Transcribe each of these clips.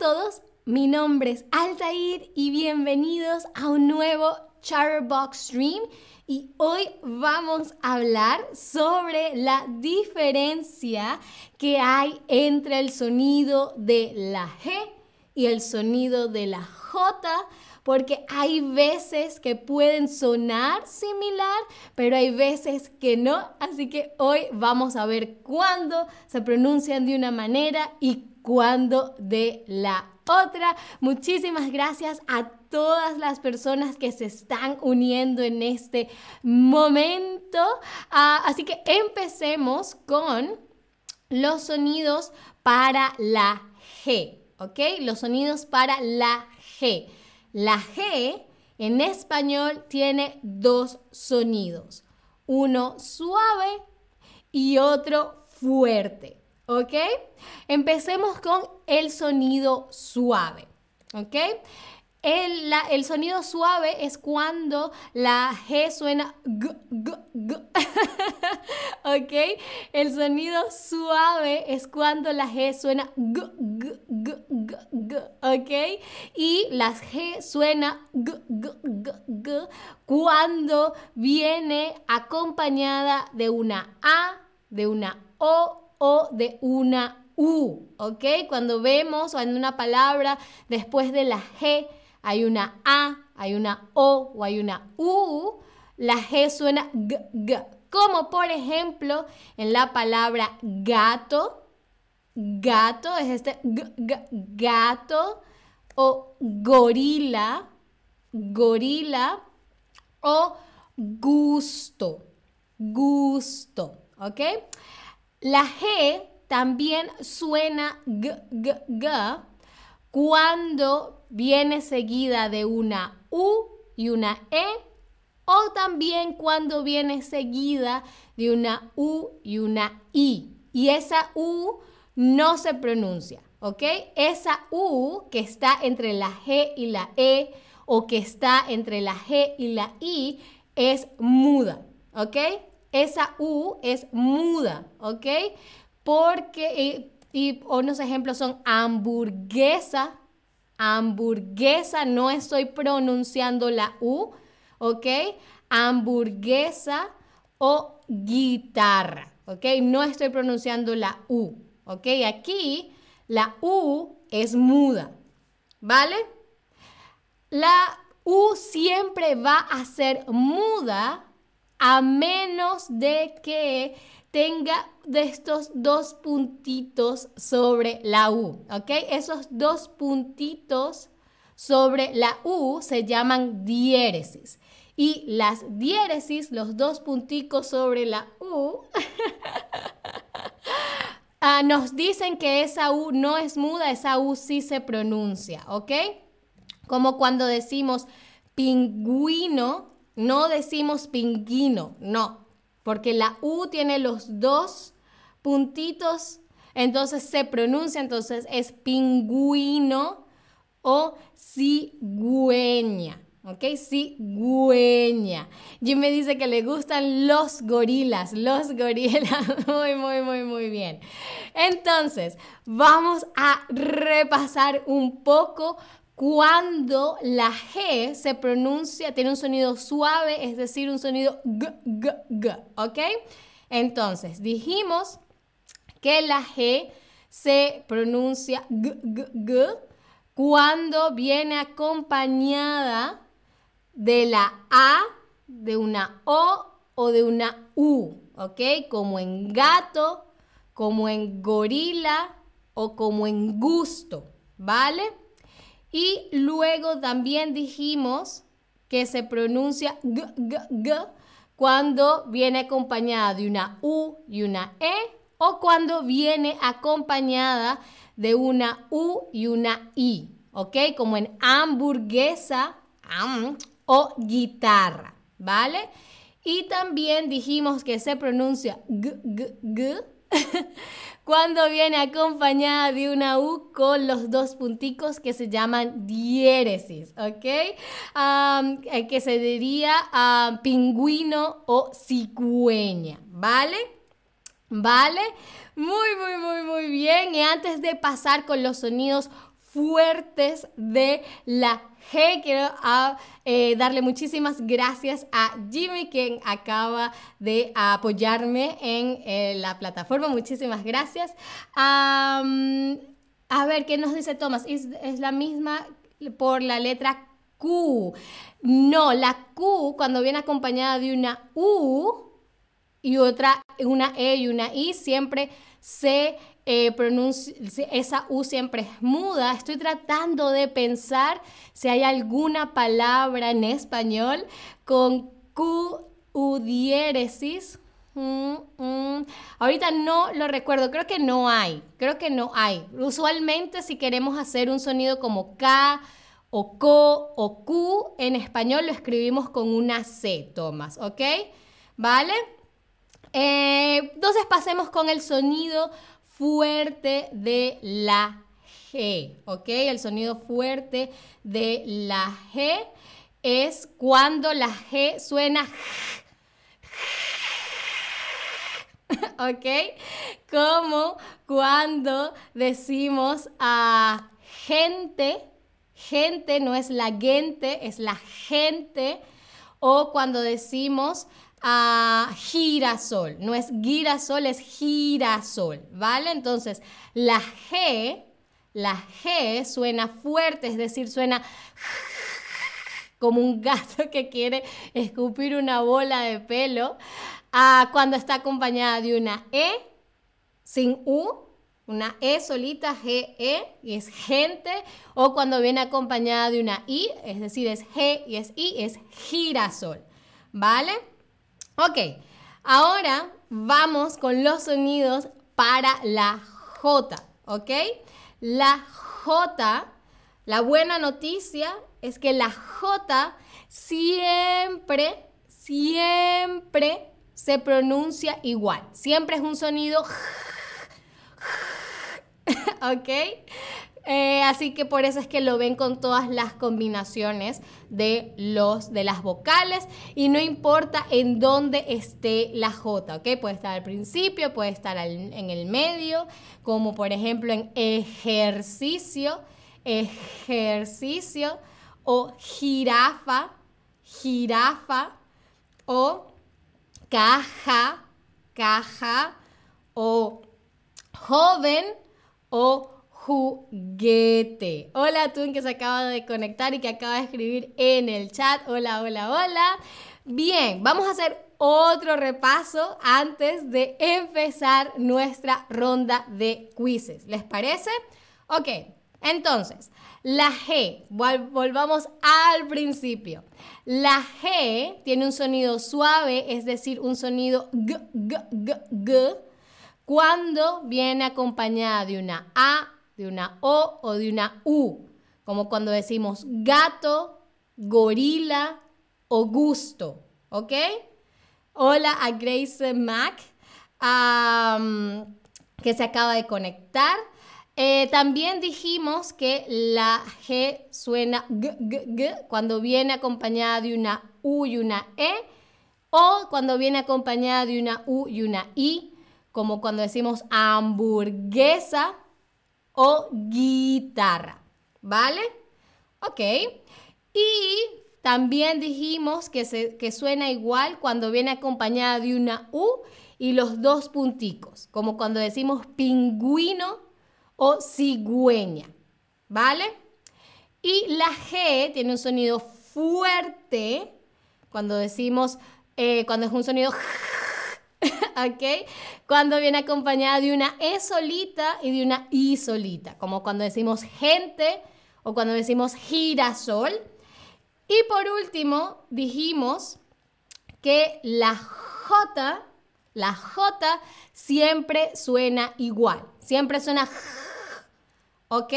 todos, mi nombre es Altair y bienvenidos a un nuevo Chatterbox Stream. Y hoy vamos a hablar sobre la diferencia que hay entre el sonido de la G y el sonido de la J porque hay veces que pueden sonar similar, pero hay veces que no. Así que hoy vamos a ver cuándo se pronuncian de una manera y cuándo de la otra. Muchísimas gracias a todas las personas que se están uniendo en este momento. Ah, así que empecemos con los sonidos para la G, ¿ok? Los sonidos para la G. La G en español tiene dos sonidos, uno suave y otro fuerte. ¿Ok? Empecemos con el sonido suave. ¿Ok? El, sonido suave es cuando la G suena g, g, g. ¿Ok? El sonido suave es cuando la G suena g, g, g, ¿Ok? Y la G suena g, g, g, g cuando viene acompañada de una A, de una O o de una U. ¿Ok? Cuando vemos en una palabra después de la G hay una A, hay una O o hay una U, la G suena G, G. Como por ejemplo en la palabra gato, gato es este gato o gorila, gorila o gusto, gusto, ¿ok? La G también suena G, G, G cuando viene seguida de una U y una E o también cuando viene seguida de una U y una I. Y esa U no se pronuncia, ¿ok? Esa U que está entre la G y la E o que está entre la G y la I es muda, ¿ok? Esa U es muda, ¿ok? Porque, y, y unos ejemplos son hamburguesa, hamburguesa, no estoy pronunciando la U, ¿ok? Hamburguesa o guitarra, ¿ok? No estoy pronunciando la U, ¿ok? Aquí la U es muda, ¿vale? La U siempre va a ser muda a menos de que tenga de estos dos puntitos sobre la U, ¿ok? Esos dos puntitos sobre la U se llaman diéresis. Y las diéresis, los dos punticos sobre la U, ah, nos dicen que esa U no es muda, esa U sí se pronuncia, ¿ok? Como cuando decimos pingüino, no decimos pingüino, no, porque la U tiene los dos puntitos, entonces se pronuncia, entonces es pingüino o cigüeña. ¿Ok? Cigüeña. Jim me dice que le gustan los gorilas, los gorilas. Muy, muy, muy, muy bien. Entonces, vamos a repasar un poco cuando la G se pronuncia, tiene un sonido suave, es decir, un sonido G, G, G. ¿Ok? Entonces, dijimos que la G se pronuncia g, g, g cuando viene acompañada de la A, de una O o de una U, ¿ok? Como en gato, como en gorila o como en gusto, ¿vale? Y luego también dijimos que se pronuncia g, g, g cuando viene acompañada de una U y una E o cuando viene acompañada de una U y una I, ¿ok? Como en hamburguesa o guitarra, ¿vale? Y también dijimos que se pronuncia g, g, g cuando viene acompañada de una U con los dos punticos que se llaman diéresis, ¿ok? Eh, que se diría pingüino o cigüeña, ¿vale? ¿Vale? Muy, muy, muy, muy bien. Y antes de pasar con los sonidos fuertes de la G. Quiero ah, eh, darle muchísimas gracias a Jimmy, quien acaba de apoyarme en eh, la plataforma. Muchísimas gracias. a ver, ¿qué nos dice Thomas? Es, es la misma por la letra Q. No, la Q cuando viene acompañada de una U y otra, una E y una I, siempre se eh, pronuncia, esa U siempre es muda. Estoy tratando de pensar si hay alguna palabra en español con Q, U diéresis. Mm, mm. Ahorita no lo recuerdo, creo que no hay, creo que no hay. Usualmente si queremos hacer un sonido como K o CO o Q, en español lo escribimos con una C, Tomás, ¿ok? ¿Vale? Eh, entonces pasemos con el sonido fuerte de la G, ¿ok? El sonido fuerte de la G es cuando la G suena ¿ok? Como cuando decimos a gente, gente no es la gente, es la gente, o cuando decimos a girasol. No es girasol, es girasol, ¿vale? Entonces, la G, la G suena fuerte, es decir, suena como un gato que quiere escupir una bola de pelo, cuando está acompañada de una E sin U, una E solita, G, E, y es gente, o cuando viene acompañada de una I, es decir, es G y es I, es girasol, ¿vale? Ok, ahora vamos con los sonidos para la J, ¿ok? La J, la buena noticia es que la J siempre, siempre se pronuncia igual. Siempre es un sonido, ¿ok? Eh, así que por eso es que lo ven con todas las combinaciones de, los, de las vocales y no importa en dónde esté la J, ¿ok? Puede estar al principio, puede estar en el medio, como por ejemplo en ejercicio, ejercicio o jirafa, jirafa o caja, caja o joven o juguete. Hola tú que se acaba de conectar y que acaba de escribir en el chat. Hola, hola, hola. Bien, vamos a hacer otro repaso antes de empezar nuestra ronda de quizzes. ¿Les parece? Ok, entonces, la G, volvamos al principio. La G tiene un sonido suave, es decir, un sonido g, g, g, g, cuando viene acompañada de una A de una O o de una U, como cuando decimos gato, gorila o gusto, ¿ok? Hola a Grace Mac, que se acaba de conectar. Eh, también dijimos que la G suena g, g, g cuando viene acompañada de una U y una E o cuando viene acompañada de una U y una I, como cuando decimos hamburguesa o guitarra, ¿vale? Ok. Y también dijimos que, se, que suena igual cuando viene acompañada de una U y los dos punticos, como cuando decimos pingüino o cigüeña, ¿vale? Y la G tiene un sonido fuerte cuando decimos, eh, cuando es un sonido ¿ok? Cuando viene acompañada de una E solita y de una I solita, como cuando decimos gente o cuando decimos girasol. Y por último, dijimos que la J, la J siempre suena igual, siempre suena, ¿ok?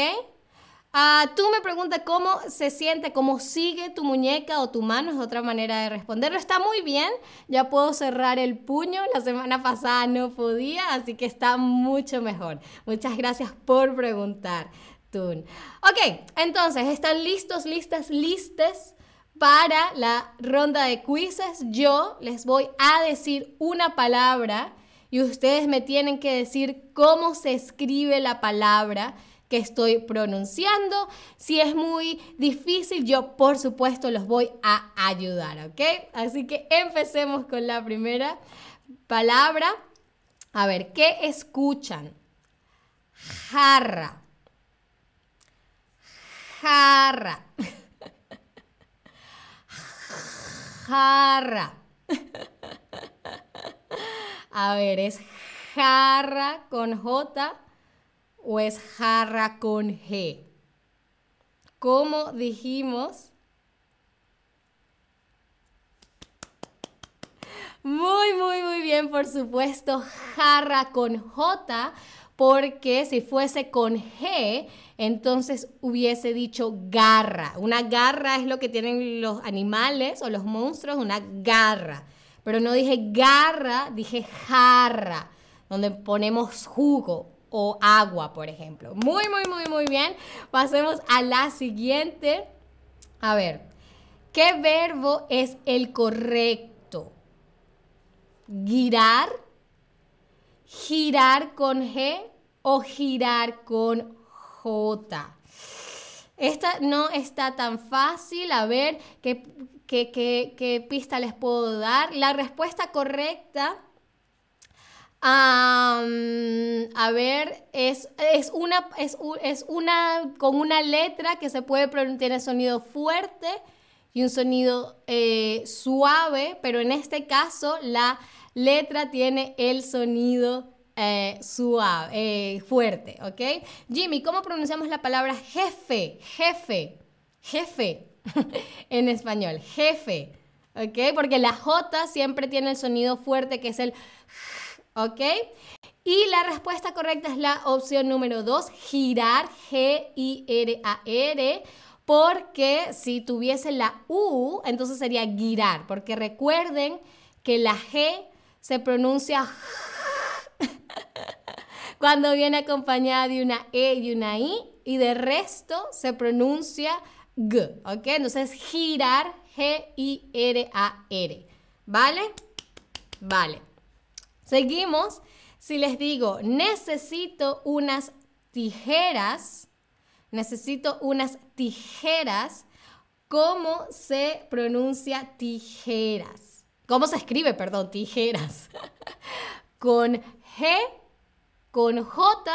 Ah, tú me preguntas cómo se siente, cómo sigue tu muñeca o tu mano, es otra manera de responderlo. Está muy bien, ya puedo cerrar el puño, la semana pasada no podía, así que está mucho mejor. Muchas gracias por preguntar, Tun. Ok, entonces, ¿están listos, listas, listes? Para la ronda de quizzes, yo les voy a decir una palabra y ustedes me tienen que decir cómo se escribe la palabra estoy pronunciando. Si es muy difícil, yo por supuesto los voy a ayudar, ¿ok? Así que empecemos con la primera palabra. A ver, ¿qué escuchan? Jarra. Jarra. Jarra. A ver, ¿es jarra con J o es jarra con G? ¿Cómo dijimos? Muy, muy, muy bien, por supuesto, jarra con J, porque si fuese con G, entonces hubiese dicho garra. Una garra es lo que tienen los animales o los monstruos, una garra. Pero no dije garra, dije jarra, donde ponemos jugo o agua, por ejemplo. Muy, muy, muy, muy bien. Pasemos a la siguiente. A ver, ¿qué verbo es el correcto? girar, girar con G o girar con J. Esta no está tan fácil. A ver, ¿qué, qué, pista les puedo dar? La respuesta correcta, a ver, es, es, una, es, es, una con una letra que se puede pronunciar, tiene sonido fuerte y un sonido eh, suave, pero en este caso la letra tiene el sonido eh, suave, eh, fuerte, ¿ok? Jimmy, ¿cómo pronunciamos la palabra jefe? Jefe, jefe en español, jefe, ¿ok? Porque la J siempre tiene el sonido fuerte que es el, ¿ok? Y la respuesta correcta es la opción número 2, girar, G-I-R-A-R porque si tuviese la U, entonces sería girar, porque recuerden que la G se pronuncia cuando viene acompañada de una E y una I, y de resto se pronuncia G, ¿ok? Entonces girar, G-I-R-A-R, ¿vale? Vale. Seguimos. Si les digo, necesito unas tijeras, necesito unas tijeras. ¿Cómo se pronuncia tijeras? ¿Cómo se escribe, perdón, tijeras? ¿Con G, con J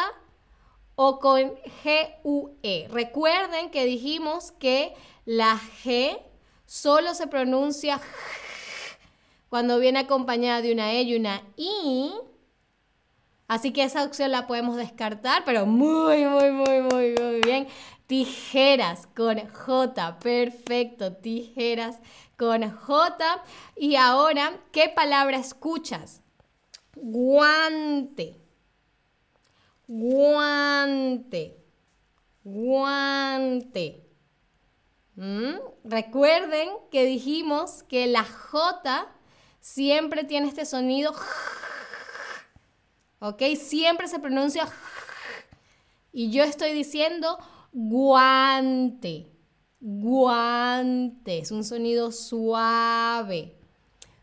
o con G-U-E? Recuerden que dijimos que la G solo se pronuncia cuando viene acompañada de una E y una I Así que esa opción la podemos descartar, pero muy, muy, muy, muy, muy bien. Tijeras con J, perfecto, tijeras con J. Y ahora, ¿qué palabra escuchas? Guante, guante, guante. ¿Mm? Recuerden que dijimos que la J siempre tiene este sonido ¿ok? Siempre se pronuncia y yo estoy diciendo guante, guante, es un sonido suave.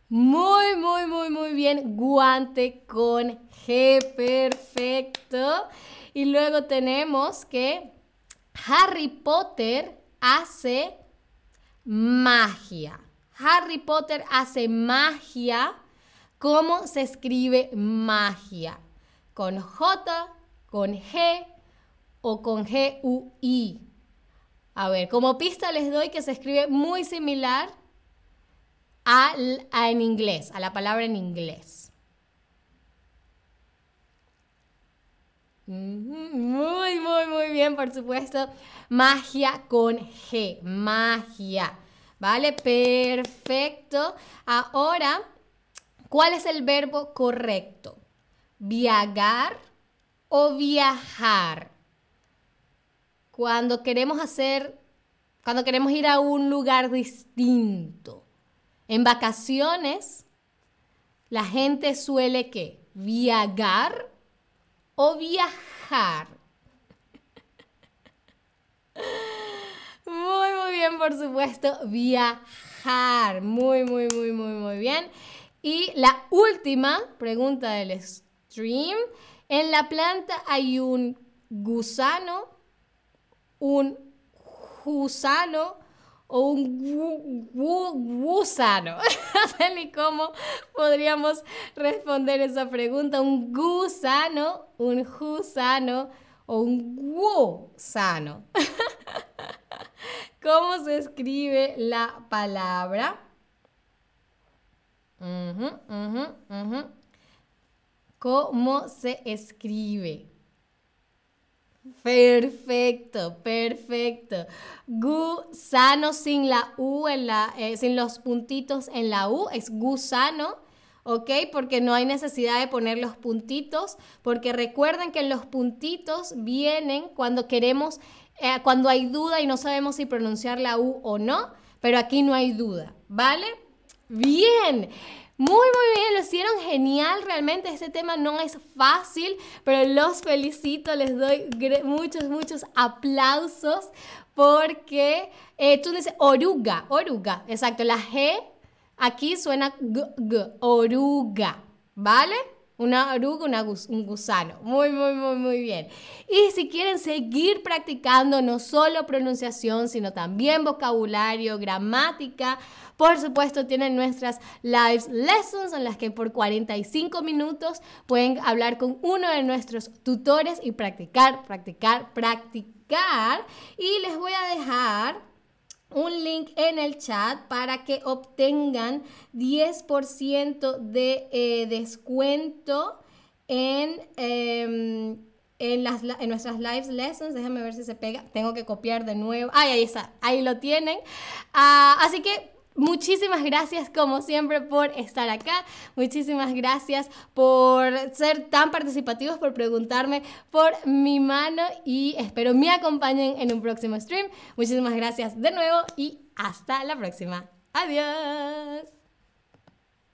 Muy, muy, muy, muy bien, guante con G, perfecto. Y luego tenemos que Harry Potter hace magia. Harry Potter hace magia. ¿Cómo se escribe magia? con J, con G o con G-U-I. A ver, como pista les doy que se escribe muy similar a, en inglés, a la palabra en inglés. Muy, muy, muy bien, por supuesto. Magia con G, magia. ¿Vale? Perfecto. Ahora, ¿cuál es el verbo correcto? viajar o viajar. Cuando queremos hacer, cuando queremos ir a un lugar distinto. En vacaciones, la gente suele que viajar o viajar. Muy bien, por supuesto, viajar. Muy, muy, muy, muy, muy bien. Y la última pregunta del en la planta hay un gusano un gusano o un gusano. No sé ni cómo podríamos responder esa pregunta. Un gusano, un gusano o un gusano. ¿Cómo se escribe la palabra? ¿Cómo se escribe? Perfecto, perfecto. Gusano sin la U en la, eh, sin los puntitos en la U es gusano. ¿ok? Porque no hay necesidad de poner los puntitos, porque recuerden que los puntitos vienen cuando queremos, eh, cuando hay duda y no sabemos si pronunciar la U o no, pero aquí no hay duda, ¿vale? Bien. Muy, muy bien, lo hicieron genial. Realmente este tema no es fácil, pero los felicito, les doy muchos, muchos aplausos porque eh, tú dices oruga, oruga, exacto, la G aquí suena g, oruga, ¿vale? Una oruga, un gusano. Muy, muy, muy, muy bien. Y si quieren seguir practicando no solo pronunciación, sino también vocabulario, gramática, por supuesto tienen nuestras live lessons en las que por 45 minutos pueden hablar con uno de nuestros tutores y practicar, practicar, practicar. Y les voy a dejar un link en el chat para que obtengan 10% de eh, descuento en, em, en, las, en nuestras live lessons. Déjenme ver si se pega. Tengo que copiar de nuevo. Ay, ahí está. Ahí lo tienen. Ah, así que Muchísimas gracias como siempre por estar acá. Muchísimas gracias por ser tan participativos, por preguntarme por mi mano y espero me acompañen en un próximo stream. Muchísimas gracias de nuevo y hasta la próxima. Adiós.